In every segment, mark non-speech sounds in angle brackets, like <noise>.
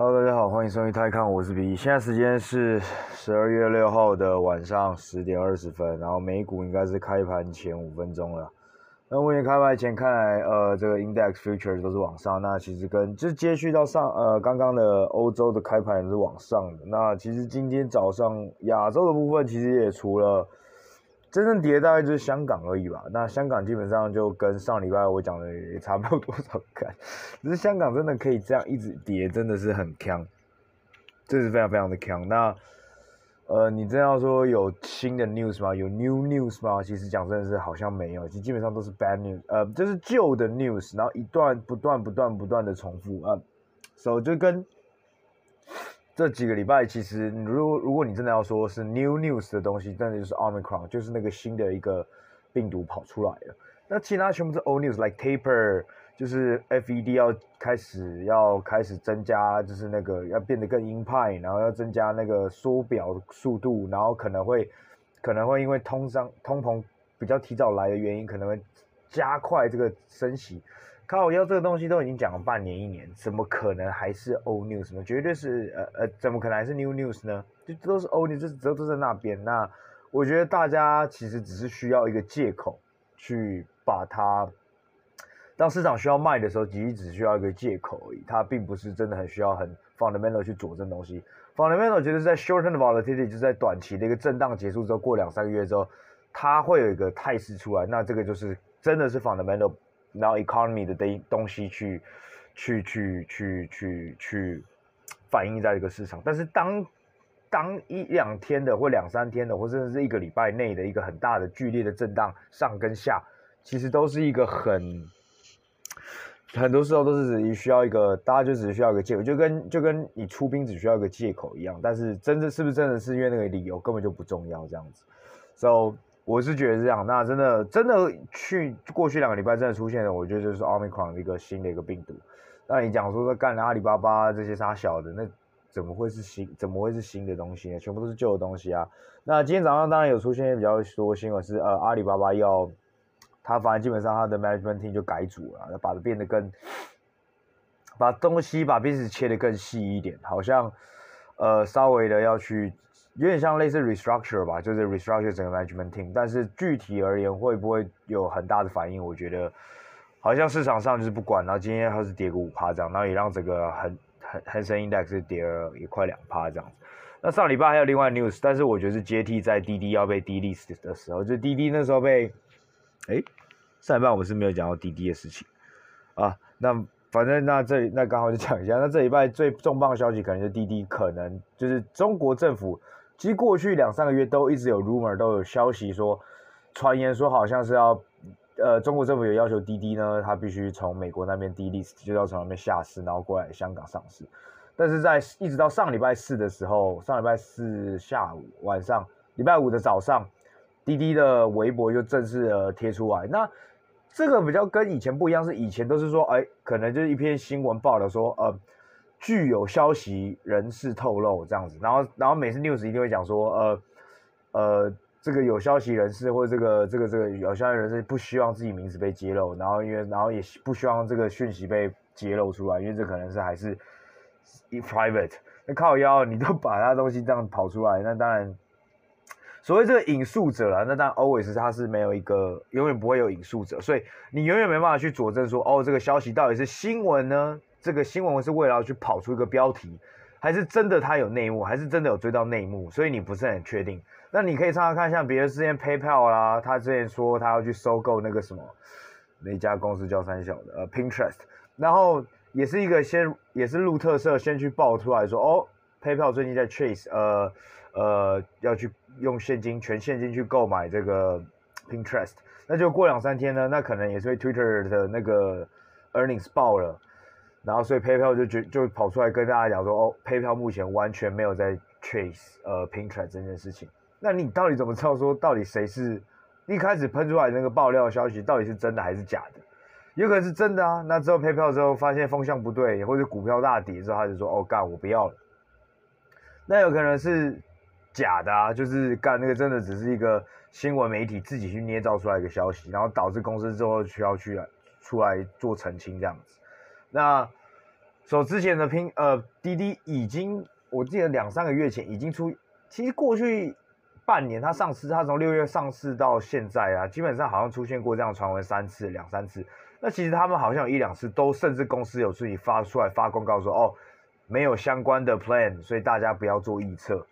Hello，大家好，欢迎收听泰康，我是 B。现在时间是十二月六号的晚上十点二十分，然后美股应该是开盘前五分钟了。那目前开盘前看来，呃，这个 Index Futures 都是往上。那其实跟就是接续到上呃刚刚的欧洲的开盘是往上的。那其实今天早上亚洲的部分其实也除了。真正跌大概就是香港而已吧。那香港基本上就跟上礼拜我讲的也差不多少看，只是香港真的可以这样一直跌，真的是很强，这是非常非常的强。那呃，你真要说有新的 news 吗？有 new news 吗？其实讲真的是好像没有，其实基本上都是 bad news，呃，就是旧的 news，然后一段不断不断不断的重复啊，所、以、so, 就跟。这几个礼拜，其实如果如果你真的要说是 new news 的东西，真的就是 Omicron，就是那个新的一个病毒跑出来了。那其他全部是 old news，like taper，就是 FED 要开始要开始增加，就是那个要变得更鹰派，然后要增加那个缩表速度，然后可能会可能会因为通胀通膨比较提早来的原因，可能会加快这个升息。靠要这个东西都已经讲了半年一年，怎么可能还是 old news 呢？绝对是呃呃，怎么可能还是 new news 呢？就都是 old news，这都在那边。那我觉得大家其实只是需要一个借口去把它，当市场需要卖的时候，其实只需要一个借口而已。它并不是真的很需要很 fundamental 去佐证东西。fundamental 觉得是在 short term volatility 就是在短期的一个震荡结束之后，过两三个月之后，它会有一个态势出来。那这个就是真的是 fundamental。然后 economy 的东西去，去去去去去反映在这个市场，但是当当一两天的或两三天的，或甚至是一个礼拜内的一个很大的剧烈的震荡上跟下，其实都是一个很很多时候都是只需要一个大家就只需要一个借口，就跟就跟你出兵只需要一个借口一样，但是真正是不是真的是因为那个理由根本就不重要这样子，so。我是觉得是这样，那真的真的去过去两个礼拜真的出现了，我觉得就是 Omicron 的一个新的一个病毒。那你讲说说干阿里巴巴这些杀小的，那怎么会是新？怎么会是新的东西呢？全部都是旧的东西啊。那今天早上当然有出现比较多新闻是，呃，阿里巴巴要他反正基本上他的 management team 就改组了，把它变得更把东西把班子切得更细一点，好像呃稍微的要去。有点像类似 restructure 吧，就是 restructure 整个 management team，但是具体而言会不会有很大的反应？我觉得好像市场上就是不管，然后今天它是跌个五趴这样，然后也让整个恒恒恒生 index 跌了也快两趴这样子。那上礼拜还有另外 news，但是我觉得是接替在滴滴要被 delist 的时候，就滴滴那时候被，哎，上礼拜我们是没有讲到滴滴的事情啊，那。反正那这那刚好就讲一下，那这礼拜最重磅的消息可能是滴滴可能就是中国政府。其实过去两三个月都一直有 rumor，都有消息说，传言说好像是要，呃，中国政府有要求滴滴呢，它必须从美国那边 D list 就要从那边下市，然后过来香港上市。但是在一直到上礼拜四的时候，上礼拜四下午晚上，礼拜五的早上，滴滴的微博就正式的贴出来。那这个比较跟以前不一样，是以前都是说，哎，可能就是一篇新闻报道说，呃。具有消息人士透露这样子，然后然后每次 news 一定会讲说，呃呃，这个有消息人士或者这个这个这个有消息人士不希望自己名字被揭露，然后因为然后也不希望这个讯息被揭露出来，因为这可能是还是 private。那靠腰你都把他东西这样跑出来，那当然所谓这个引述者啦，那当然 always 他是没有一个永远不会有引述者，所以你永远没办法去佐证说，哦，这个消息到底是新闻呢？这个新闻是为了要去跑出一个标题，还是真的它有内幕，还是真的有追到内幕？所以你不是很确定。那你可以常常看，像别人之前 PayPal 啦，他之前说他要去收购那个什么，那家公司叫三小的呃 Pinterest，然后也是一个先也是路特色先去爆出来说，哦，PayPal 最近在 Chase 呃呃要去用现金全现金去购买这个 Pinterest，那就过两三天呢，那可能也是被 Twitter 的那个 earnings 爆了。然后，所以 PayPal 就就就跑出来跟大家讲说，哦，PayPal 目前完全没有在 chase 呃 Pinterest 这件事情。那你到底怎么知道说到底谁是一开始喷出来那个爆料消息到底是真的还是假的？有可能是真的啊。那之后 PayPal 之后发现风向不对，或者股票大跌之后，他就说，哦，干，我不要了。那有可能是假的啊，就是干那个真的只是一个新闻媒体自己去捏造出来一个消息，然后导致公司之后需要去出来做澄清这样子。那所、之前的拼呃滴滴已经，我记得两三个月前已经出，其实过去半年它上市，它从六月上市到现在啊，基本上好像出现过这样传闻三次两三次。那其实他们好像有一两次都甚至公司有自己发出来发公告说哦，没有相关的 plan，所以大家不要做预测。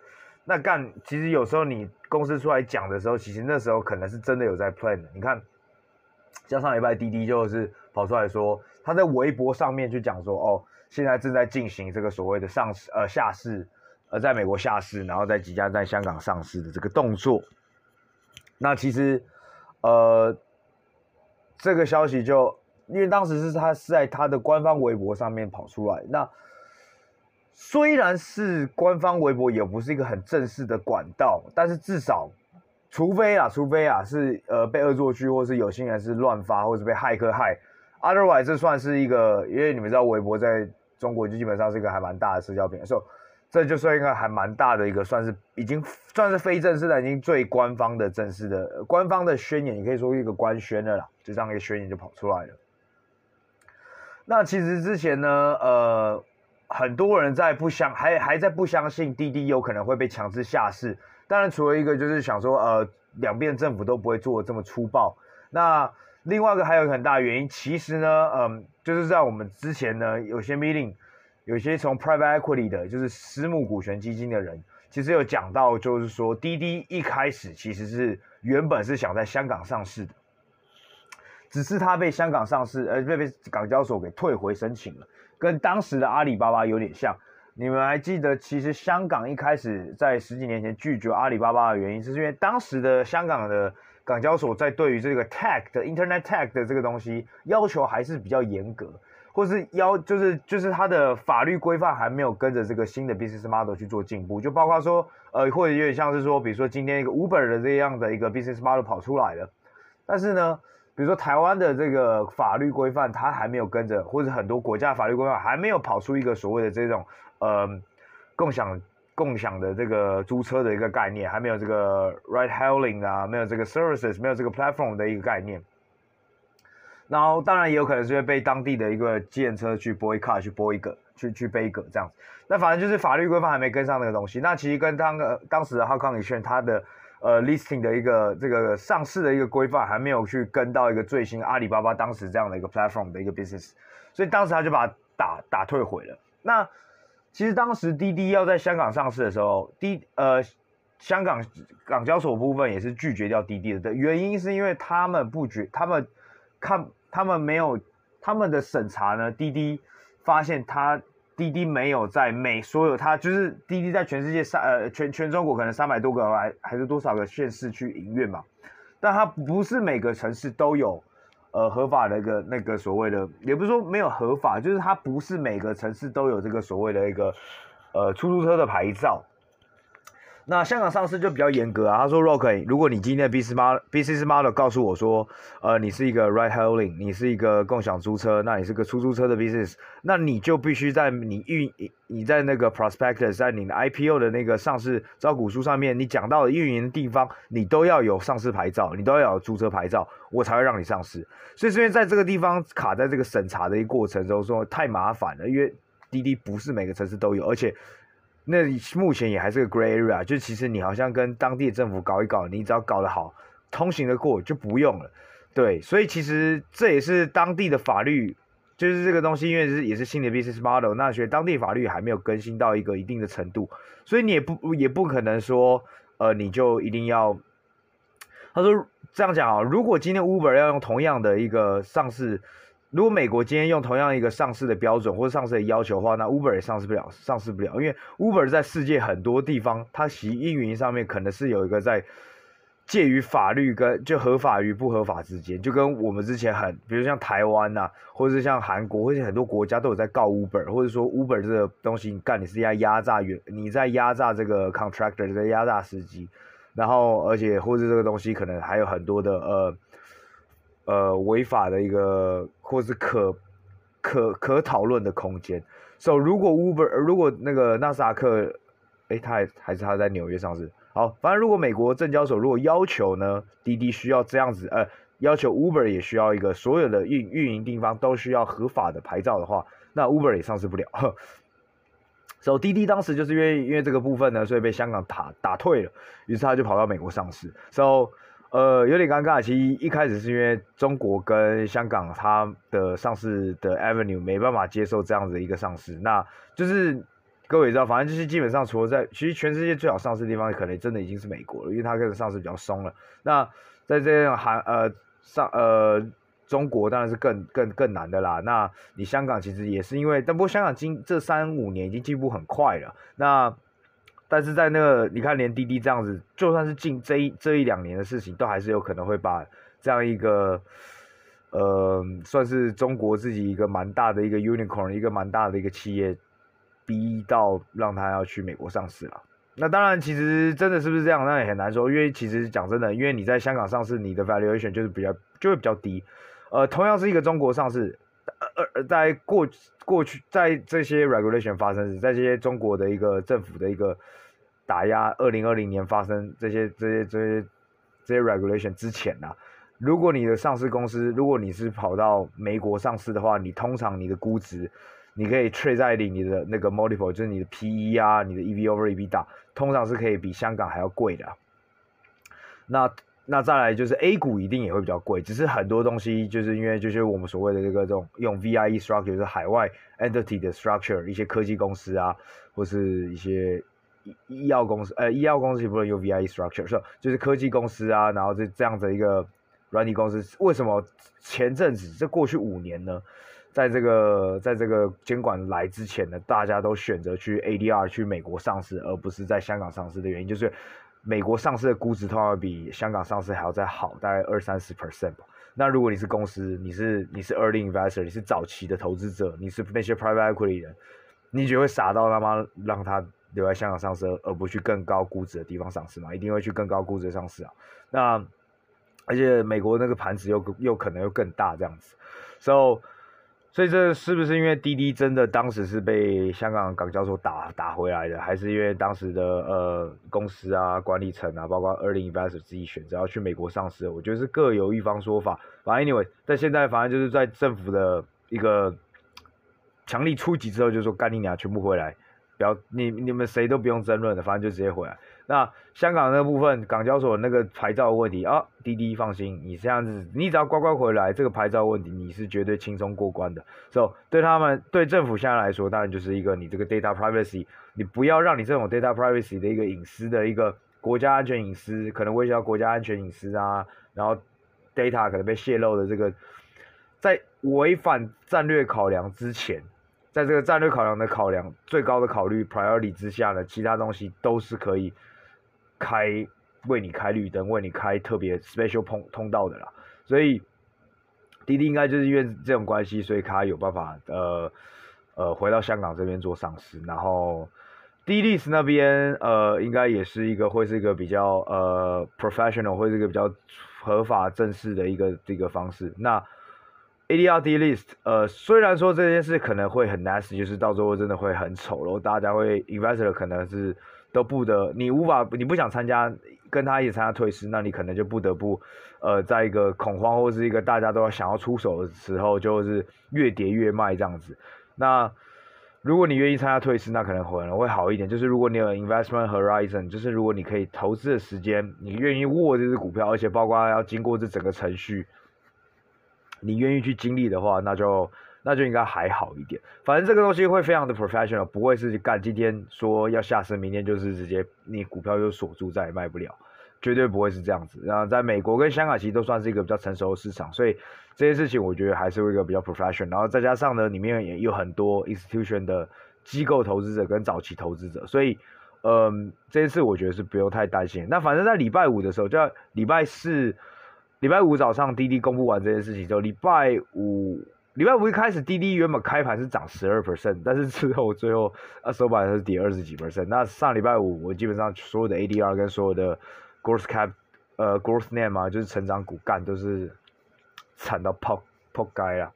那干其实有时候你公司出来讲的时候，其实那时候可能是真的有在 plan 的。你看，像上礼拜滴滴就是跑出来说，他在微博上面就讲说哦。现在正在进行这个所谓的上市呃下市，呃在美国下市，然后在即将在香港上市的这个动作。那其实呃这个消息就因为当时是他是在他的官方微博上面跑出来。那虽然是官方微博，也不是一个很正式的管道，但是至少除非啊除非啊是呃被恶作剧，或是有心人是乱发，或是被骇客害。Otherwise，这算是一个，因为你们知道，微博在中国就基本上是一个还蛮大的社交平台，所以这就算一个还蛮大的一个，算是已经算是非正式的，已经最官方的正式的官方的宣言，你可以说一个官宣的啦，就这样一个宣言就跑出来了。那其实之前呢，呃，很多人在不相还还在不相信滴滴有可能会被强制下市，当然除了一个就是想说，呃，两边政府都不会做这么粗暴，那。另外一个还有很大原因，其实呢，嗯，就是在我们之前呢，有些 meeting，有些从 private equity 的，就是私募股权基金的人，其实有讲到，就是说滴滴一开始其实是原本是想在香港上市的，只是他被香港上市，呃，被被港交所给退回申请了，跟当时的阿里巴巴有点像。你们还记得，其实香港一开始在十几年前拒绝阿里巴巴的原因，是因为当时的香港的。港交所在对于这个 tag 的 internet tag 的这个东西要求还是比较严格，或是要就是就是它的法律规范还没有跟着这个新的 business model 去做进步，就包括说呃或者有点像是说，比如说今天一个 Uber 的这样的一个 business model 跑出来了，但是呢，比如说台湾的这个法律规范它还没有跟着，或者很多国家法律规范还没有跑出一个所谓的这种呃共享。共享的这个租车的一个概念，还没有这个 ride hailing 啊，没有这个 services，没有这个 platform 的一个概念。然后当然也有可能是会被当地的一个计程车去 boycott，去 boycott，去去背一个这样子。那反正就是法律规范还没跟上那个东西。那其实跟当个当时的 HAKONG 里宣它的呃 listing 的一个这个上市的一个规范还没有去跟到一个最新阿里巴巴当时这样的一个 platform 的一个 business，所以当时他就把它打打退回了。那其实当时滴滴要在香港上市的时候，滴呃香港港交所部分也是拒绝掉滴滴的。的原因是因为他们不觉，他们看他们没有他们的审查呢，滴滴发现他滴滴没有在每所有他就是滴滴在全世界三呃全全中国可能三百多个还还是多少个县市去营运嘛，但他不是每个城市都有。呃，合法的一个那个所谓的，也不是说没有合法，就是它不是每个城市都有这个所谓的一个呃出租车的牌照。那香港上市就比较严格啊。他说，Rock，如果你今天的 business model business model 告诉我说，呃，你是一个 ride hailing，你是一个共享租车，那你是个出租车的 business，那你就必须在你运你在那个 prospectus，在你的 IPO 的那个上市招股书上面，你讲到的运营的地方，你都要有上市牌照，你都要有租车牌照，我才会让你上市。所以这边在这个地方卡在这个审查的一个过程中，说太麻烦了，因为滴滴不是每个城市都有，而且。那目前也还是个 grey area，就其实你好像跟当地的政府搞一搞，你只要搞得好，通行得过就不用了。对，所以其实这也是当地的法律，就是这个东西，因为是也是新的 business model，那所以当地法律还没有更新到一个一定的程度，所以你也不也不可能说，呃，你就一定要。他说这样讲啊，如果今天 Uber 要用同样的一个上市。如果美国今天用同样一个上市的标准或者上市的要求的话，那 Uber 也上市不了，上市不了，因为 Uber 在世界很多地方，它其运营上面可能是有一个在介于法律跟就合法与不合法之间，就跟我们之前很，比如像台湾呐、或者是像韩国或者很多国家都有在告 Uber，或者说 Uber 这个东西你干你是在压榨员，你在压榨这个 contractor，在压榨司机，然后而且或者这个东西可能还有很多的呃。呃，违法的一个，或是可可可讨论的空间。所以，如果 Uber，如果那个纳斯达克，诶，他还还是他在纽约上市。好，反正如果美国证交所如果要求呢，滴滴需要这样子，呃，要求 Uber 也需要一个所有的运运营地方都需要合法的牌照的话，那 Uber 也上市不了。<laughs> 所以滴滴当时就是因为因为这个部分呢，所以被香港打打退了，于是他就跑到美国上市。So 呃，有点尴尬。其实一开始是因为中国跟香港它的上市的 Avenue 没办法接受这样子的一个上市，那就是各位也知道，反正就是基本上除了在其实全世界最好上市的地方，可能真的已经是美国了，因为它开始上市比较松了。那在这样韩呃上呃中国当然是更更更难的啦。那你香港其实也是因为，但不过香港今这三五年已经进步很快了。那但是在那个，你看连滴滴这样子，就算是近这一这一两年的事情，都还是有可能会把这样一个，呃，算是中国自己一个蛮大的一个 unicorn，一个蛮大的一个企业，逼到让他要去美国上市了。那当然，其实真的是不是这样，那也很难说，因为其实讲真的，因为你在香港上市，你的 valuation 就是比较就会比较低。呃，同样是一个中国上市，呃呃，在过过去在这些 regulation 发生时，在这些中国的一个政府的一个。打压二零二零年发生这些这些这些这些 regulation 之前啊，如果你的上市公司，如果你是跑到美国上市的话，你通常你的估值，你可以 trade 在里你的那个 multiple，就是你的 PE 啊，你的 EV over EBITDA，通常是可以比香港还要贵的。那那再来就是 A 股一定也会比较贵，只是很多东西就是因为就是我们所谓的这个这种用 VIE structure，就是海外 entity 的 structure，一些科技公司啊，或是一些。医药公司，呃，医药公司也不能用 VIE structure，是就是科技公司啊，然后这这样的一个软体公司，为什么前阵子这过去五年呢，在这个在这个监管来之前呢，大家都选择去 ADR 去美国上市，而不是在香港上市的原因，就是美国上市的估值通常比香港上市还要再好，大概二三十 percent 吧。那如果你是公司，你是你是 early investor，你是早期的投资者，你是那些 private equity 人，你觉得会傻到他妈让他？留在香港上市，而不去更高估值的地方上市嘛？一定会去更高估值的上市啊。那而且美国那个盘子又又可能又更大这样子，so 所以这是不是因为滴滴真的当时是被香港港交所打打回来的，还是因为当时的呃公司啊管理层啊，包括 early investor 自己选择要去美国上市？我觉得是各有一方说法。反正 anyway，在现在反正就是在政府的一个强力出击之后，就说干你娘全部回来。不要你你们谁都不用争论的，反正就直接回来。那香港那部分港交所那个牌照问题啊，滴滴放心，你这样子，你只要乖乖回来，这个牌照问题你是绝对轻松过关的。So 对他们对政府现在来说，当然就是一个你这个 data privacy，你不要让你这种 data privacy 的一个隐私的一个国家安全隐私，可能威胁到国家安全隐私啊，然后 data 可能被泄露的这个，在违反战略考量之前。在这个战略考量的考量最高的考虑 priority 之下呢，其他东西都是可以开为你开绿灯，为你开特别 special 通通道的啦。所以滴滴应该就是因为这种关系，所以他有办法呃呃回到香港这边做上市。然后 D-List 那边呃应该也是一个会是一个比较呃 professional，会是一个比较合法正式的一个这个方式。那 ADR D-list 呃，虽然说这件事可能会很 nasty，就是到最后真的会很丑然后，大家会 investor 可能是都不得，你无法，你不想参加，跟他一起参加退市，那你可能就不得不，呃，在一个恐慌或是一个大家都要想要出手的时候，就是越跌越卖这样子。那如果你愿意参加退市，那可能可能会好一点。就是如果你有 investment horizon，就是如果你可以投资的时间，你愿意握这只股票，而且包括要经过这整个程序。你愿意去经历的话，那就那就应该还好一点。反正这个东西会非常的 professional，不会是干今天说要下市，明天就是直接你股票就锁住再也卖不了，绝对不会是这样子。然后在美国跟香港其实都算是一个比较成熟的市场，所以这些事情我觉得还是一个比较 professional。然后再加上呢，里面也有很多 institution 的机构投资者跟早期投资者，所以嗯，这一次我觉得是不用太担心。那反正在礼拜五的时候，就要礼拜四。礼拜五早上，滴滴公布完这件事情之后，礼拜五礼拜五一开始，滴滴原本开盘是涨十二 percent，但是之后最后啊收盘是跌二十几 percent。那上礼拜五，我基本上所有的 ADR 跟所有的 growth cap 呃 growth name 嘛，就是成长股干都是惨到泡泡街啊。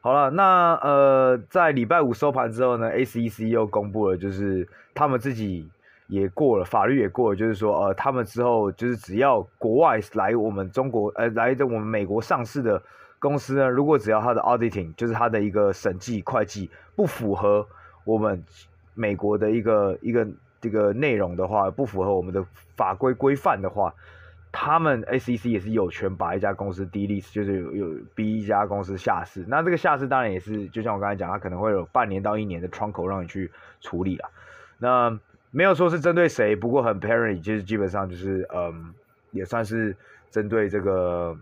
好了，那呃在礼拜五收盘之后呢，SEC 又公布了，就是他们自己。也过了，法律也过了，就是说，呃，他们之后就是只要国外来我们中国，呃，来的我们美国上市的公司呢，如果只要它的 auditing 就是它的一个审计会计不符合我们美国的一个一个这个内容的话，不符合我们的法规规范的话，他们 SEC 也是有权把一家公司 delist，就是有有逼一家公司下市。那这个下市当然也是，就像我刚才讲，它可能会有半年到一年的窗口让你去处理啊。那没有说是针对谁，不过很 parent，就是基本上就是嗯，也算是针对这个。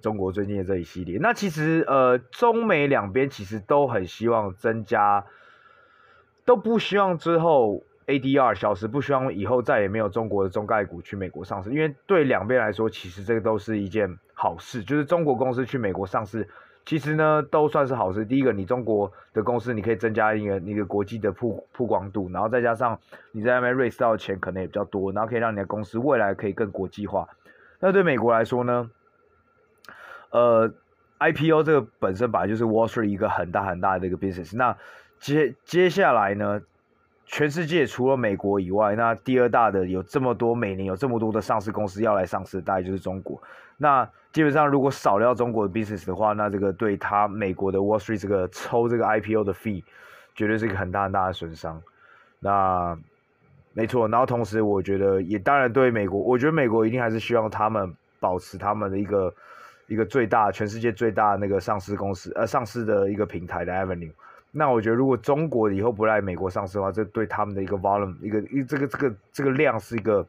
中国最近的这一系列，那其实呃，中美两边其实都很希望增加，都不希望之后 ADR 消失，不希望以后再也没有中国的中概股去美国上市，因为对两边来说，其实这个都是一件好事，就是中国公司去美国上市，其实呢都算是好事。第一个，你中国的公司你可以增加一个一个国际的曝曝光度，然后再加上你在那边 raise 到的钱可能也比较多，然后可以让你的公司未来可以更国际化。那对美国来说呢？呃，IPO 这个本身本来就是 Wall Street 一个很大很大的一个 business。那接接下来呢，全世界除了美国以外，那第二大的有这么多，每年有这么多的上市公司要来上市，大概就是中国。那基本上如果少掉中国的 business 的话，那这个对他美国的 Wall Street 这个抽这个 IPO 的 fee，绝对是一个很大很大的损伤。那没错，然后同时我觉得也当然对美国，我觉得美国一定还是希望他们保持他们的一个。一个最大，全世界最大那个上市公司，呃，上市的一个平台的 Avenue。那我觉得，如果中国以后不来美国上市的话，这对他们的一个 volume，一个这个这个这个量是一个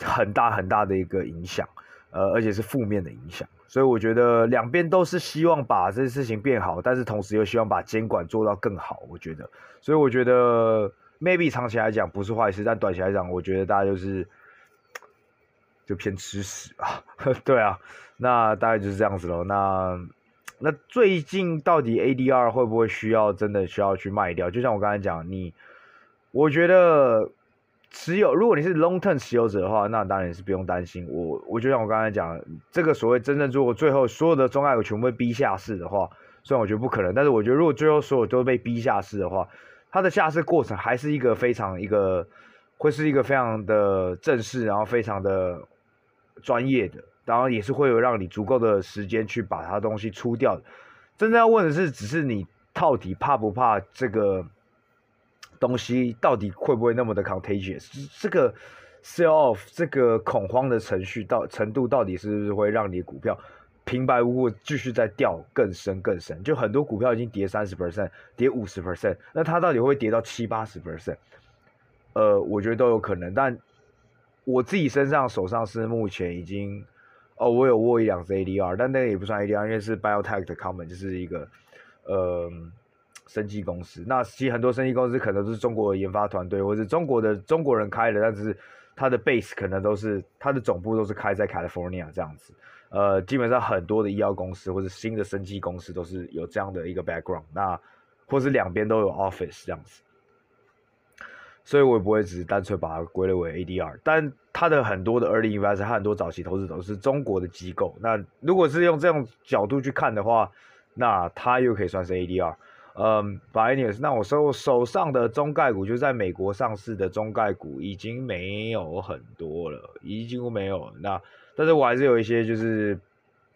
很大很大的一个影响，呃，而且是负面的影响。所以我觉得两边都是希望把这些事情变好，但是同时又希望把监管做到更好。我觉得，所以我觉得 maybe 长期来讲不是坏事，但短期来讲，我觉得大家就是。就偏吃屎啊，对啊，那大概就是这样子喽。那那最近到底 ADR 会不会需要真的需要去卖掉？就像我刚才讲，你我觉得持有，如果你是 long term 持有者的话，那当然是不用担心。我我就像我刚才讲，这个所谓真正如果最后所有的中概股全部被逼下市的话，虽然我觉得不可能，但是我觉得如果最后所有都被逼下市的话，它的下市过程还是一个非常一个会是一个非常的正式，然后非常的。专业的，当然也是会有让你足够的时间去把它东西出掉的。真正要问的是，只是你到底怕不怕这个东西？到底会不会那么的 contagious？这个 sell off 这个恐慌的程序到程度，到底是不是会让你股票平白无故继续再掉更深更深？就很多股票已经跌三十 percent，跌五十 percent，那它到底会跌到七八十 percent？呃，我觉得都有可能，但。我自己身上手上是目前已经，哦，我有握一两只 ADR，但那个也不算 ADR，因为是 Biotech 的 Common，就是一个呃生技公司。那其实很多生技公司可能都是中国的研发团队，或者中国的中国人开的，但是它的 base 可能都是它的总部都是开在 California 这样子。呃，基本上很多的医药公司或者新的生技公司都是有这样的一个 background，那或是两边都有 office 这样子。所以我也不会只是单纯把它归类为 ADR，但它的很多的 early investor，它很多早期投资都是中国的机构。那如果是用这种角度去看的话，那它又可以算是 ADR。嗯不好意思那我手手上的中概股，就在美国上市的中概股已经没有很多了，已经几乎没有了。那但是我还是有一些就是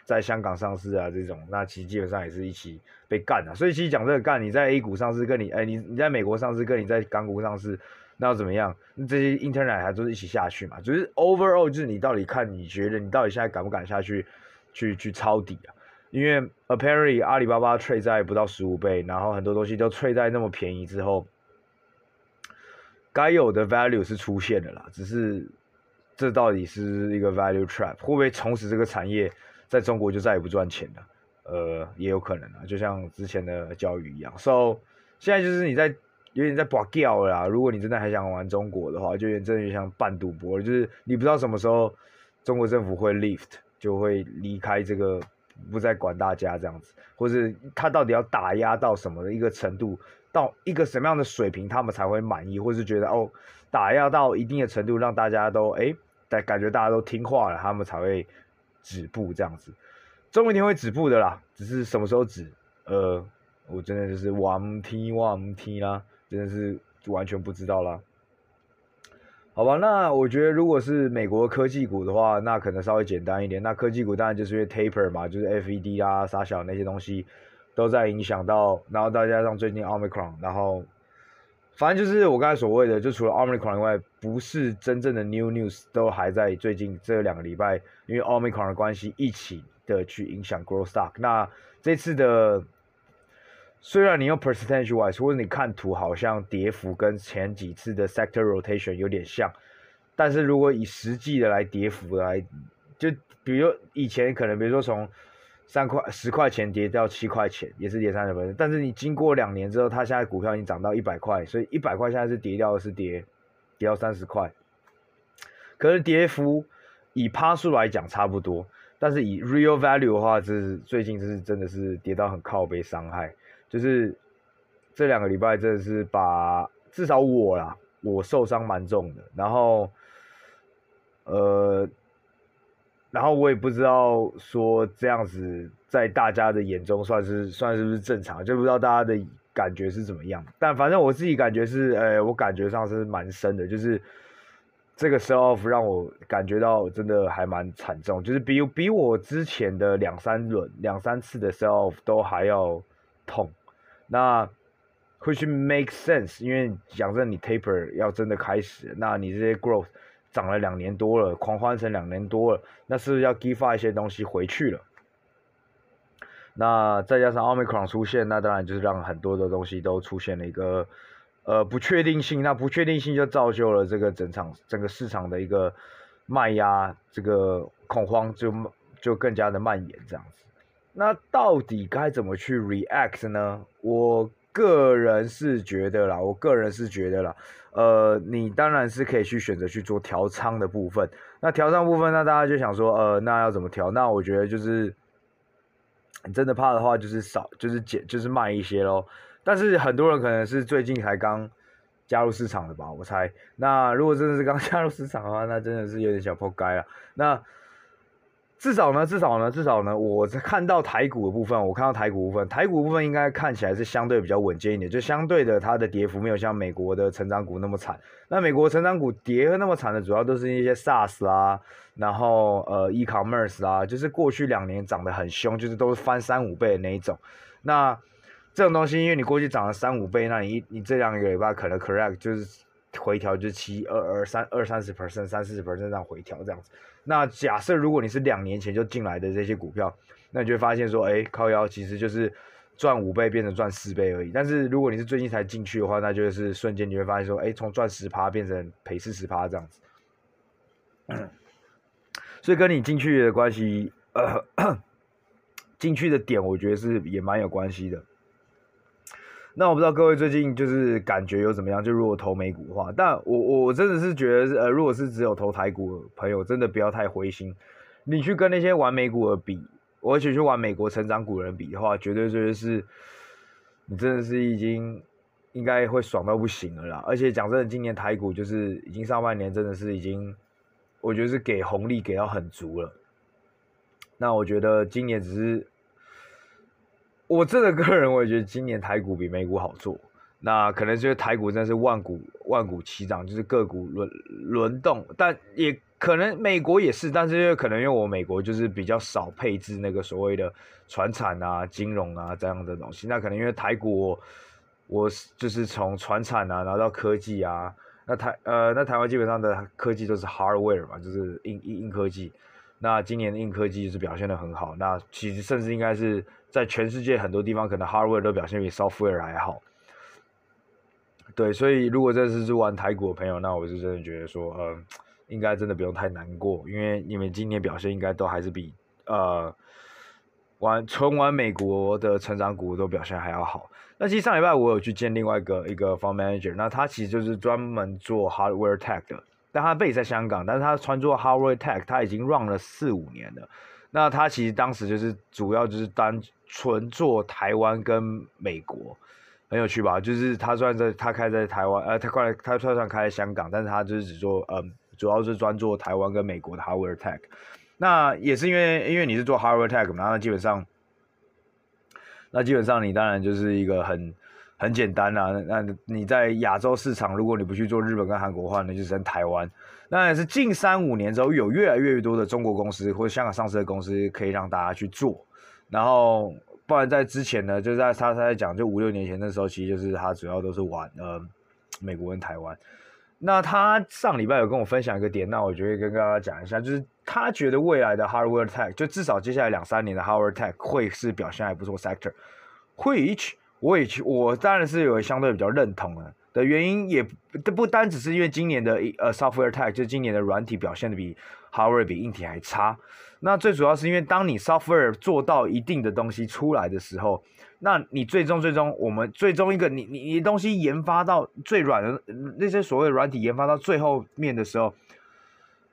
在香港上市啊这种，那其实基本上也是一起被干的。所以其实讲这个干，你在 A 股上市，跟你哎你你在美国上市，跟你在港股上市。那要怎么样？那这些 internet 还都是一起下去嘛？就是 overall，就是你到底看，你觉得你到底现在敢不敢下去，去去抄底啊？因为 apparently 阿里巴巴 trade 在不到十五倍，然后很多东西都 trade 在那么便宜之后，该有的 value 是出现的啦。只是这到底是一个 value trap，会不会从此这个产业在中国就再也不赚钱了？呃，也有可能啊，就像之前的教育一样。So 现在就是你在。有点在拔掉了啦。如果你真的还想玩中国的话，就真的像半赌博。就是你不知道什么时候中国政府会 lift，就会离开这个，不再管大家这样子，或是他到底要打压到什么的一个程度，到一个什么样的水平，他们才会满意，或是觉得哦，打压到一定的程度，让大家都哎，感感觉大家都听话了，他们才会止步这样子。终有一天会止步的啦，只是什么时候止，呃，我真的就是忘听忘听啦。真的是完全不知道啦。好吧，那我觉得如果是美国科技股的话，那可能稍微简单一点。那科技股当然就是因为 taper 嘛，就是 FED 啊、傻小那些东西都在影响到，然后再加上最近 Omicron，然后反正就是我刚才所谓的，就除了 Omicron 以外，不是真正的 new news 都还在最近这两个礼拜，因为 Omicron 的关系一起的去影响 growth stock。那这次的。虽然你用 percentage wise，或者你看图好像跌幅跟前几次的 sector rotation 有点像，但是如果以实际的来跌幅来，就比如以前可能比如说从三块十块钱跌到七块钱，也是跌三十分，但是你经过两年之后，它现在股票已经涨到一百块，所以一百块现在是跌掉的是跌跌到三十块，可是跌幅以趴数来讲差不多，但是以 real value 的话，这是最近这是真的是跌到很靠背伤害。就是这两个礼拜真的是把至少我啦，我受伤蛮重的。然后，呃，然后我也不知道说这样子在大家的眼中算是算是不是正常，就不知道大家的感觉是怎么样。但反正我自己感觉是，呃、我感觉上是蛮深的。就是这个 self 让我感觉到真的还蛮惨重，就是比比我之前的两三轮、两三次的 self 都还要痛。那会去 make sense，因为讲真，你 taper 要真的开始，那你这些 growth 涨了两年多了，狂欢成两年多了，那是不是要 give 一些东西回去了？那再加上 Omicron 出现，那当然就是让很多的东西都出现了一个呃不确定性，那不确定性就造就了这个整场整个市场的一个卖压，这个恐慌就就更加的蔓延这样子。那到底该怎么去 react 呢？我个人是觉得啦，我个人是觉得啦，呃，你当然是可以去选择去做调仓的部分。那调仓部分，那大家就想说，呃，那要怎么调？那我觉得就是，你真的怕的话，就是少，就是减，就是卖一些咯。但是很多人可能是最近才刚加入市场的吧，我猜。那如果真的是刚加入市场的话，那真的是有点小破街了。那至少呢，至少呢，至少呢，我看到台股的部分，我看到台股部分，台股部分应该看起来是相对比较稳健一点，就相对的它的跌幅没有像美国的成长股那么惨。那美国成长股跌那么惨的，主要都是一些 SaaS 啦，然后呃 e-commerce 啦，就是过去两年涨得很凶，就是都是翻三五倍的那一种。那这种东西，因为你过去涨了三五倍，那你你这两个礼拜可能 correct 就是。回调就是七二二三二三十 percent 三四十 percent 这样回调这样子。那假设如果你是两年前就进来的这些股票，那你就会发现说，哎，靠腰其实就是赚五倍变成赚四倍而已。但是如果你是最近才进去的话，那就是瞬间你会发现说，哎，从赚十趴变成赔四十趴这样子。<coughs> 所以跟你进去的关系，呃，<coughs> 进去的点我觉得是也蛮有关系的。那我不知道各位最近就是感觉有怎么样？就如果投美股的话，但我我真的是觉得，呃，如果是只有投台股的朋友，真的不要太灰心。你去跟那些玩美股的比，而且去玩美国成长股人比的话，绝对就是你真的是已经应该会爽到不行了啦。而且讲真的，今年台股就是已经上半年真的是已经，我觉得是给红利给到很足了。那我觉得今年只是。我真的个人，我也觉得今年台股比美股好做。那可能就是台股真的是万股万股齐涨，就是个股轮轮动。但也可能美国也是，但是因为可能因为我美国就是比较少配置那个所谓的传产啊、金融啊这样的东西。那可能因为台股我，就是从传产啊拿到科技啊。那台呃那台湾基本上的科技都是 hardware 嘛，就是硬硬硬科技。那今年的硬科技就是表现得很好。那其实甚至应该是。在全世界很多地方，可能 hardware 都表现比 software 还好。对，所以如果这次是玩台股的朋友，那我是真的觉得说，呃，应该真的不用太难过，因为你们今年表现应该都还是比呃玩纯玩美国的成长股都表现还要好。那其实上礼拜我有去见另外一个一个 fund manager，那他其实就是专门做 hardware tech 的，但他 base 在香港，但是他专做 hardware tech，他已经 run 了四五年了。那他其实当时就是主要就是单纯做台湾跟美国，很有趣吧？就是他算在他开在台湾，呃，他过来他算算开在香港，但是他就是只做，嗯，主要是专做台湾跟美国的 hardware tech。那也是因为因为你是做 hardware tech 嘛，那基本上，那基本上你当然就是一个很。很简单啦、啊，那你在亚洲市场，如果你不去做日本跟韩国的话，那就是在台湾。那也是近三五年之后，有越来越多的中国公司或者香港上市的公司可以让大家去做。然后，不然在之前呢，就在他他在讲，就五六年前那时候，其实就是他主要都是玩呃美国跟台湾。那他上礼拜有跟我分享一个点，那我觉得跟大家讲一下，就是他觉得未来的 hardware tech，就至少接下来两三年的 hardware tech 会是表现还不错 sector，which 我也去，我当然是有相对比较认同的的原因，也不不单只是因为今年的呃 software tech，就今年的软体表现的比 hardware 比硬体还差。那最主要是因为当你 software 做到一定的东西出来的时候，那你最终最终我们最终一个你你你东西研发到最软的那些所谓软体研发到最后面的时候。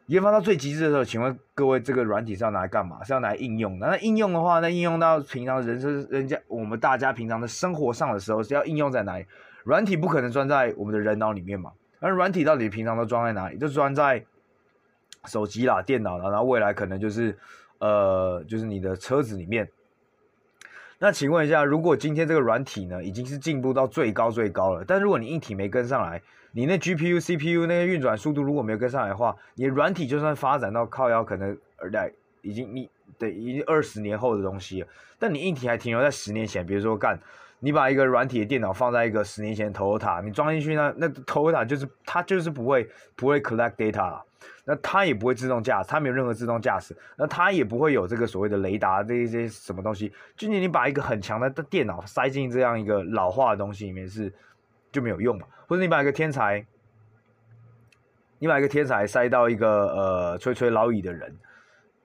研发到最极致的时候，请问各位，这个软体是要拿来干嘛？是要拿来应用的？那应用的话，那应用到平常人生、人家我们大家平常的生活上的时候，是要应用在哪里？软体不可能装在我们的人脑里面嘛？而软体到底平常都装在哪里？就装在手机啦、电脑啦，然后未来可能就是呃，就是你的车子里面。那请问一下，如果今天这个软体呢，已经是进步到最高最高了，但如果你硬体没跟上来？你那 GPU、CPU 那个运转速度如果没有跟上来的话，你软体就算发展到靠腰，可能二代已经你对已经二十年后的东西了。但你硬体还停留在十年前，比如说干，你把一个软体的电脑放在一个十年前的 Toyota，你装进去呢，那 Toyota 就是它就是不会不会 collect data，那它也不会自动驾驶，它没有任何自动驾驶，那它也不会有这个所谓的雷达这些什么东西。就你你把一个很强的电脑塞进这样一个老化的东西里面是。就没有用嘛，或者你把一个天才，你把一个天才塞到一个呃垂垂老矣的人，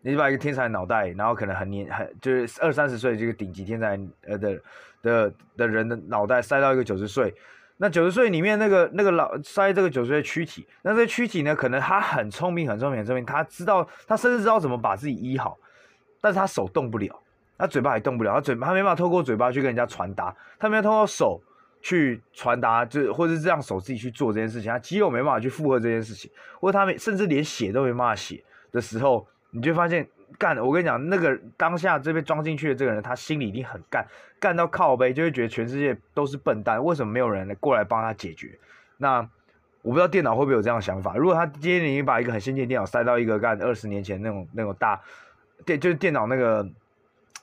你把一个天才脑袋，然后可能很年很就是二三十岁这个顶级天才呃的的的人的脑袋塞到一个九十岁，那九十岁里面那个那个老塞这个九十岁躯体，那这躯体呢，可能他很聪明很聪明很聪明，他知道他甚至知道怎么把自己医好，但是他手动不了，他嘴巴也动不了，他嘴他没办法透过嘴巴去跟人家传达，他没有透过手。去传达，就或者是这样手自己去做这件事情，他肌肉没办法去负荷这件事情，或者他没甚至连写都没办法写的时候，你就发现干。我跟你讲，那个当下这边装进去的这个人，他心里一定很干，干到靠背，就会觉得全世界都是笨蛋，为什么没有人过来帮他解决？那我不知道电脑会不会有这样的想法。如果他今天你把一个很先进的电脑塞到一个干二十年前那种那种大电，就是电脑那个。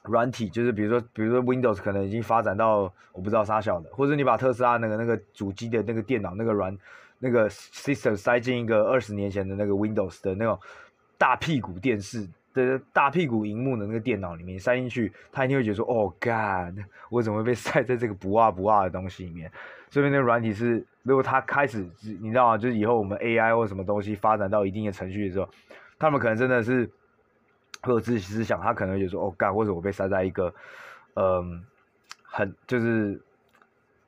软体就是比如说，比如说 Windows 可能已经发展到我不知道啥小的，或者你把特斯拉那个那个主机的那个电脑那个软那个 system 塞进一个二十年前的那个 Windows 的那种大屁股电视的大屁股荧幕的那个电脑里面塞进去，他一定会觉得说，哦，God，我怎么会被塞在这个不二不二的东西里面？所以那个软体是，如果他开始，你知道吗？就是以后我们 AI 或什么东西发展到一定的程序的时候，他们可能真的是。会有自己思想，他可能就说：“哦，，God，，或者我被塞在一个，嗯，很就是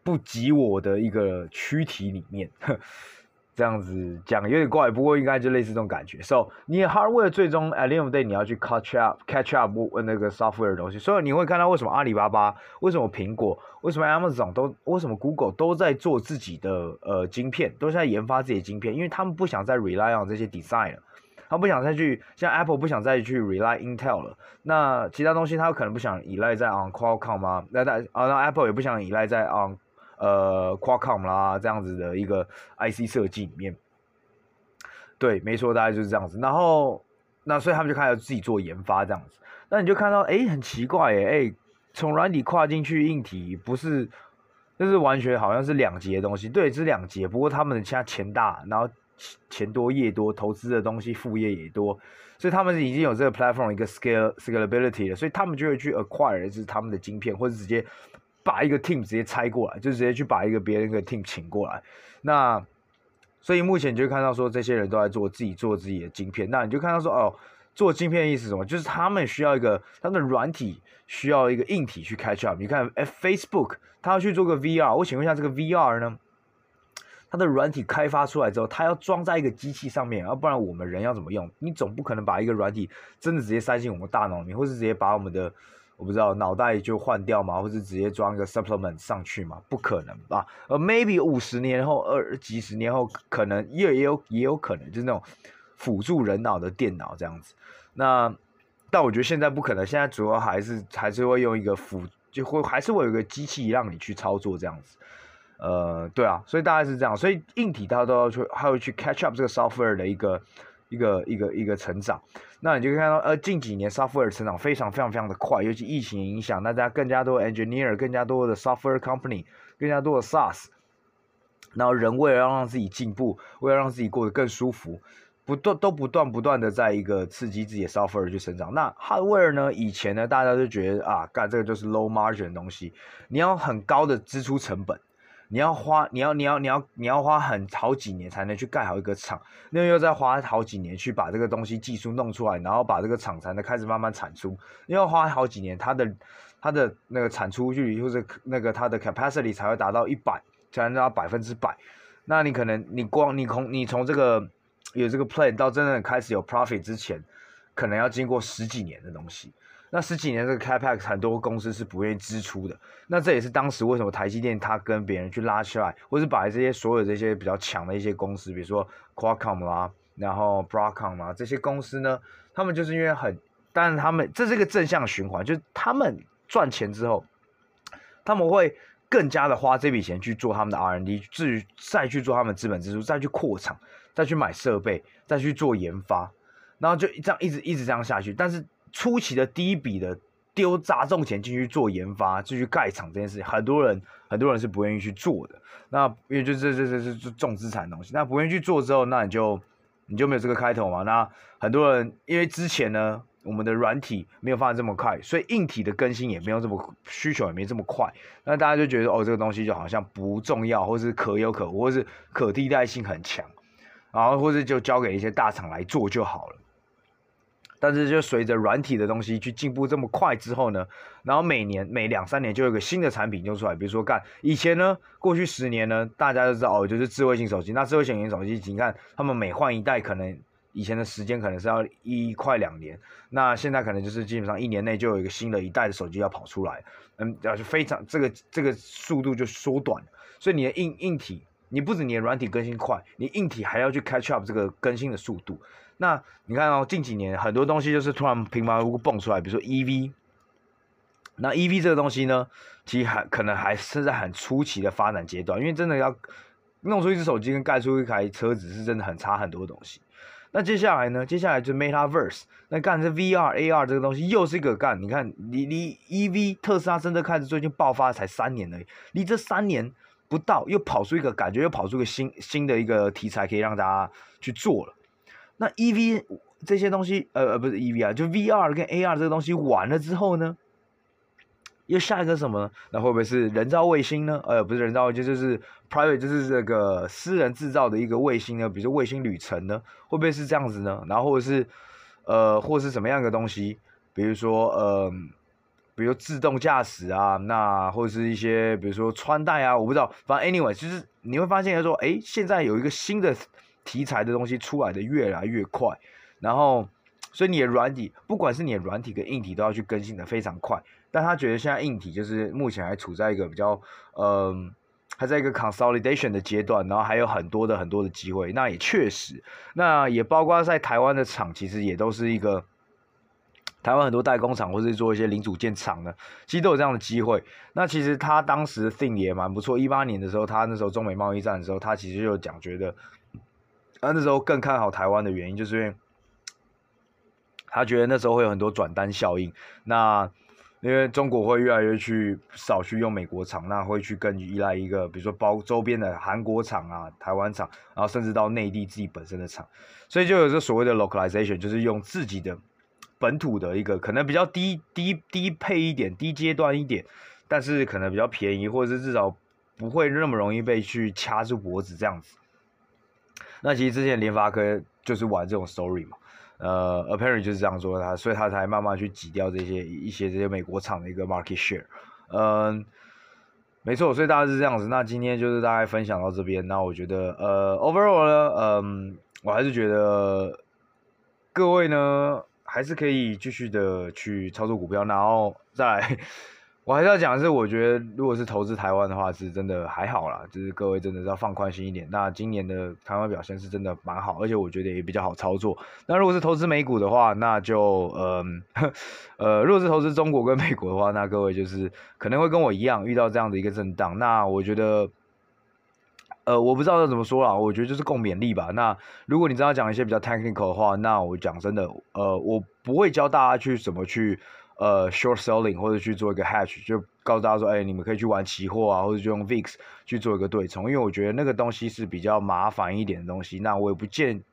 不及我的一个躯体里面，<laughs> 这样子讲有点怪，不过应该就类似这种感觉。So，你 hardware 最终 at the end of the day 你要去 catch up，catch up 那个 software 的东西。所以你会看到为什么阿里巴巴、为什么苹果、为什么 Amazon 都、为什么 Google 都在做自己的呃晶片，都在研发自己的晶片，因为他们不想再 rely on 这些 design 了。”他不想再去像 Apple 不想再去 rely Intel 了，那其他东西他可能不想依赖在 on Qualcomm 吗？那那啊，那 Apple 也不想依赖在 on 呃 Qualcomm 啦这样子的一个 IC 设计里面。对，没错，大概就是这样子。然后那所以他们就开始自己做研发这样子。那你就看到哎，很奇怪哎哎，从软体跨进去硬体不是，就是完全好像是两节的东西。对，是两节，不过他们现在钱大，然后。钱多业多，投资的东西副业也多，所以他们已经有这个 platform 一个 scale scalability 了，所以他们就会去 acquire 就是他们的晶片，或者直接把一个 team 直接拆过来，就直接去把一个别人的 team 请过来。那所以目前你就看到说，这些人都在做自己做自己的晶片，那你就看到说哦，做晶片的意思什么？就是他们需要一个他们的软体需要一个硬体去 catch up。你看，哎，Facebook 他要去做个 VR，我请问一下，这个 VR 呢？它的软体开发出来之后，它要装在一个机器上面，要不然我们人要怎么用？你总不可能把一个软体真的直接塞进我们大脑里面，或是直接把我们的我不知道脑袋就换掉嘛，或是直接装一个 supplement 上去嘛？不可能吧？呃，maybe 五十年后、二几十年后，可能也也有也有可能，就是那种辅助人脑的电脑这样子。那但我觉得现在不可能，现在主要还是还是会用一个辅就会还是会有一个机器让你去操作这样子。呃，对啊，所以大概是这样，所以硬体它都要去，还要去 catch up 这个 software 的一个一个一个一个成长。那你就看到，呃，近几年 software 成长非常非常非常的快，尤其疫情影响，大家更加多 engineer，更加多的 software company，更加多的 SaaS。然后人为了要让自己进步，为了让自己过得更舒服，不断都不断不断的在一个刺激自己的 software 去成长。那 hardware 呢？以前呢，大家都觉得啊，干这个就是 low margin 的东西，你要很高的支出成本。你要花，你要，你要，你要，你要花很好几年才能去盖好一个厂，那又再花好几年去把这个东西技术弄出来，然后把这个厂才能开始慢慢产出，又要花好几年，它的它的那个产出率或者那个它的 capacity 才会达到一百，才能到百分之百。那你可能你光你从你从这个有这个 plan 到真正开始有 profit 之前，可能要经过十几年的东西。那十几年这个 capex 很多公司是不愿意支出的，那这也是当时为什么台积电它跟别人去拉起来，或是把这些所有这些比较强的一些公司，比如说 Qualcomm 啦，然后 Broadcom 啦这些公司呢，他们就是因为很，但是他们这是一个正向循环，就是他们赚钱之后，他们会更加的花这笔钱去做他们的 R&D，至于再去做他们资本支出，再去扩厂，再去买设备，再去做研发，然后就这样一直一直这样下去，但是。初期的第一笔的丢砸重钱进去做研发，继续盖厂这件事情，很多人很多人是不愿意去做的。那因为就这这这这是重资产的东西，那不愿意去做之后，那你就你就没有这个开头嘛。那很多人因为之前呢，我们的软体没有发展这么快，所以硬体的更新也没有这么需求也没这么快。那大家就觉得哦，这个东西就好像不重要，或是可有可无，或是可替代性很强，然后或是就交给一些大厂来做就好了。但是就随着软体的东西去进步这么快之后呢，然后每年每两三年就有个新的产品就出来，比如说干以前呢，过去十年呢，大家都知道哦，就是智慧型手机。那智慧型手机，你看他们每换一代，可能以前的时间可能是要一快两年，那现在可能就是基本上一年内就有一个新的一代的手机要跑出来，嗯，要是非常这个这个速度就缩短，所以你的硬硬体，你不止你的软体更新快，你硬体还要去 catch up 这个更新的速度。那你看哦，近几年很多东西就是突然平白无故蹦出来，比如说 EV。那 EV 这个东西呢，其实还可能还是在很初期的发展阶段，因为真的要弄出一只手机跟盖出一台车子是真的很差很多东西。那接下来呢，接下来就 Metaverse，那干这 VR、AR 这个东西又是一个干，你看离离 EV 特斯拉真的开始最近爆发才三年而已，离这三年不到又跑出一个感觉，又跑出一个新新的一个题材可以让大家去做了。那 E V 这些东西，呃呃，不是 E V 啊，就 V R 跟 A R 这个东西完了之后呢，又下一个什么呢？那会不会是人造卫星呢？呃，不是人造卫星，就是 private，就是这个私人制造的一个卫星呢？比如说卫星旅程呢？会不会是这样子呢？然后或者是呃，或是什么样的东西？比如说呃，比如自动驾驶啊，那或者是一些比如说穿戴啊，我不知道，反正 anyway，就是你会发现他说，哎，现在有一个新的。题材的东西出来的越来越快，然后，所以你的软体，不管是你的软体跟硬体，都要去更新的非常快。但他觉得现在硬体就是目前还处在一个比较，嗯、还在一个 consolidation 的阶段，然后还有很多的很多的机会。那也确实，那也包括在台湾的厂，其实也都是一个台湾很多代工厂或是做一些零组件厂的，其实都有这样的机会。那其实他当时的定也蛮不错，一八年的时候，他那时候中美贸易战的时候，他其实就讲觉得。那那时候更看好台湾的原因，就是因为他觉得那时候会有很多转单效应。那因为中国会越来越去少去用美国厂，那会去更依赖一个，比如说包周边的韩国厂啊、台湾厂，然后甚至到内地自己本身的厂，所以就有这所谓的 localization，就是用自己的本土的一个可能比较低低低配一点、低阶段一点，但是可能比较便宜，或者是至少不会那么容易被去掐住脖子这样子。那其实之前联发科就是玩这种 story 嘛，呃，apparently 就是这样说，他所以他才慢慢去挤掉这些一些这些美国厂的一个 market share，嗯、没错，所以大概是这样子。那今天就是大概分享到这边。那我觉得，呃，overall 呢，嗯、我还是觉得各位呢还是可以继续的去操作股票，然后再我还是要讲的是，我觉得如果是投资台湾的话，是真的还好啦，就是各位真的是要放宽心一点。那今年的台湾表现是真的蛮好，而且我觉得也比较好操作。那如果是投资美股的话，那就呃 <laughs> 呃，如果是投资中国跟美国的话，那各位就是可能会跟我一样遇到这样的一个震荡。那我觉得，呃，我不知道要怎么说啦，我觉得就是共勉力吧。那如果你真要讲一些比较 technical 的话，那我讲真的，呃，我不会教大家去怎么去。呃，short selling 或者去做一个 hedge，就告诉大家说，哎、你们可以去玩期货啊，或者就用 VIX 去做一个对冲，因为我觉得那个东西是比较麻烦一点的东西。那我也不见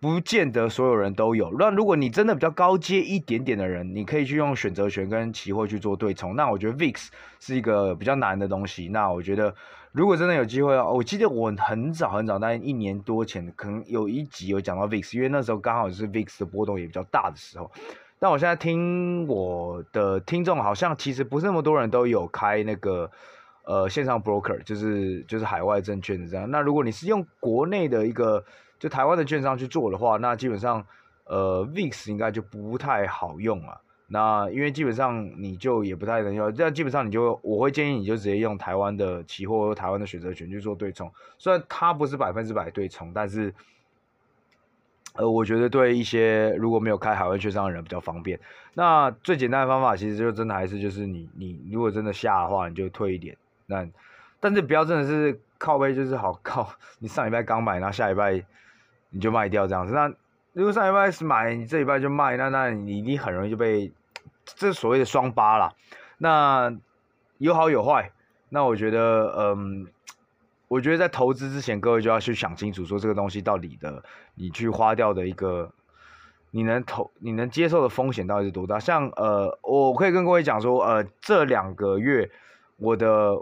不见得所有人都有。那如果你真的比较高阶一点点的人，你可以去用选择权跟期货去做对冲。那我觉得 VIX 是一个比较难的东西。那我觉得如果真的有机会啊，我记得我很早很早，大概一年多前，可能有一集有讲到 VIX，因为那时候刚好是 VIX 的波动也比较大的时候。但我现在听我的听众好像其实不是那么多人都有开那个呃线上 broker，就是就是海外证券这样。那如果你是用国内的一个就台湾的券商去做的话，那基本上呃 VIX 应该就不太好用了。那因为基本上你就也不太能用，这样基本上你就我会建议你就直接用台湾的期货或台湾的选择权去做对冲。虽然它不是百分之百对冲，但是。呃，我觉得对一些如果没有开海外券商的人比较方便。那最简单的方法，其实就真的还是就是你你如果真的下的话，你就退一点。那但是不要真的是靠背，就是好靠 <laughs> 你上礼拜刚买，然后下礼拜你就卖掉这样子。那如果上礼拜是买，你这礼拜就卖，那那你你很容易就被这所谓的双八啦。那有好有坏。那我觉得，嗯。我觉得在投资之前，各位就要去想清楚，说这个东西到底的，你去花掉的一个，你能投、你能接受的风险到底是多大？像呃，我可以跟各位讲说，呃，这两个月我的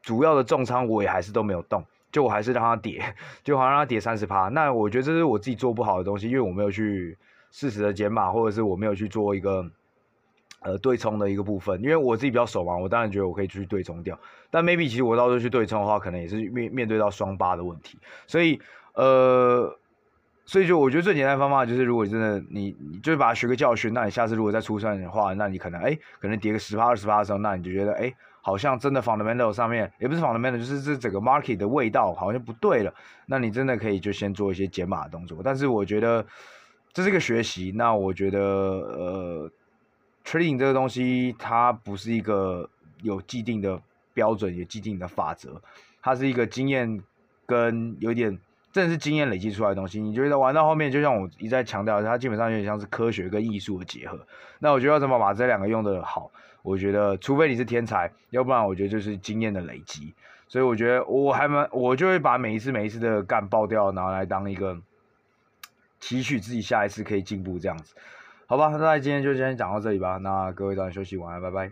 主要的重仓我也还是都没有动，就我还是让它跌，就好像让它跌三十趴。那我觉得这是我自己做不好的东西，因为我没有去适时的减码，或者是我没有去做一个。呃，对冲的一个部分，因为我自己比较熟嘛，我当然觉得我可以去对冲掉。但 maybe 其实我到时候去对冲的话，可能也是面面对到双八的问题。所以，呃，所以就我觉得最简单的方法就是，如果真的你，你就是把它学个教训，那你下次如果再出现的话，那你可能哎，可能跌个十趴二十趴的时候，那你就觉得哎，好像真的 fundamental 上面也不是 fundamental，就是这整个 market 的味道好像不对了。那你真的可以就先做一些减码的动作。但是我觉得这是一个学习。那我觉得呃。Trading 这个东西，它不是一个有既定的标准、有既定的法则，它是一个经验跟有点，真的是经验累积出来的东西。你觉得玩到后面，就像我一再强调，它基本上有点像是科学跟艺术的结合。那我觉得要怎么把这两个用的好？我觉得除非你是天才，要不然我觉得就是经验的累积。所以我觉得我还蛮，我就会把每一次每一次的干爆掉，拿来当一个提取自己下一次可以进步这样子。好吧，那今天就先讲到这里吧。那各位早点休息，晚安，拜拜。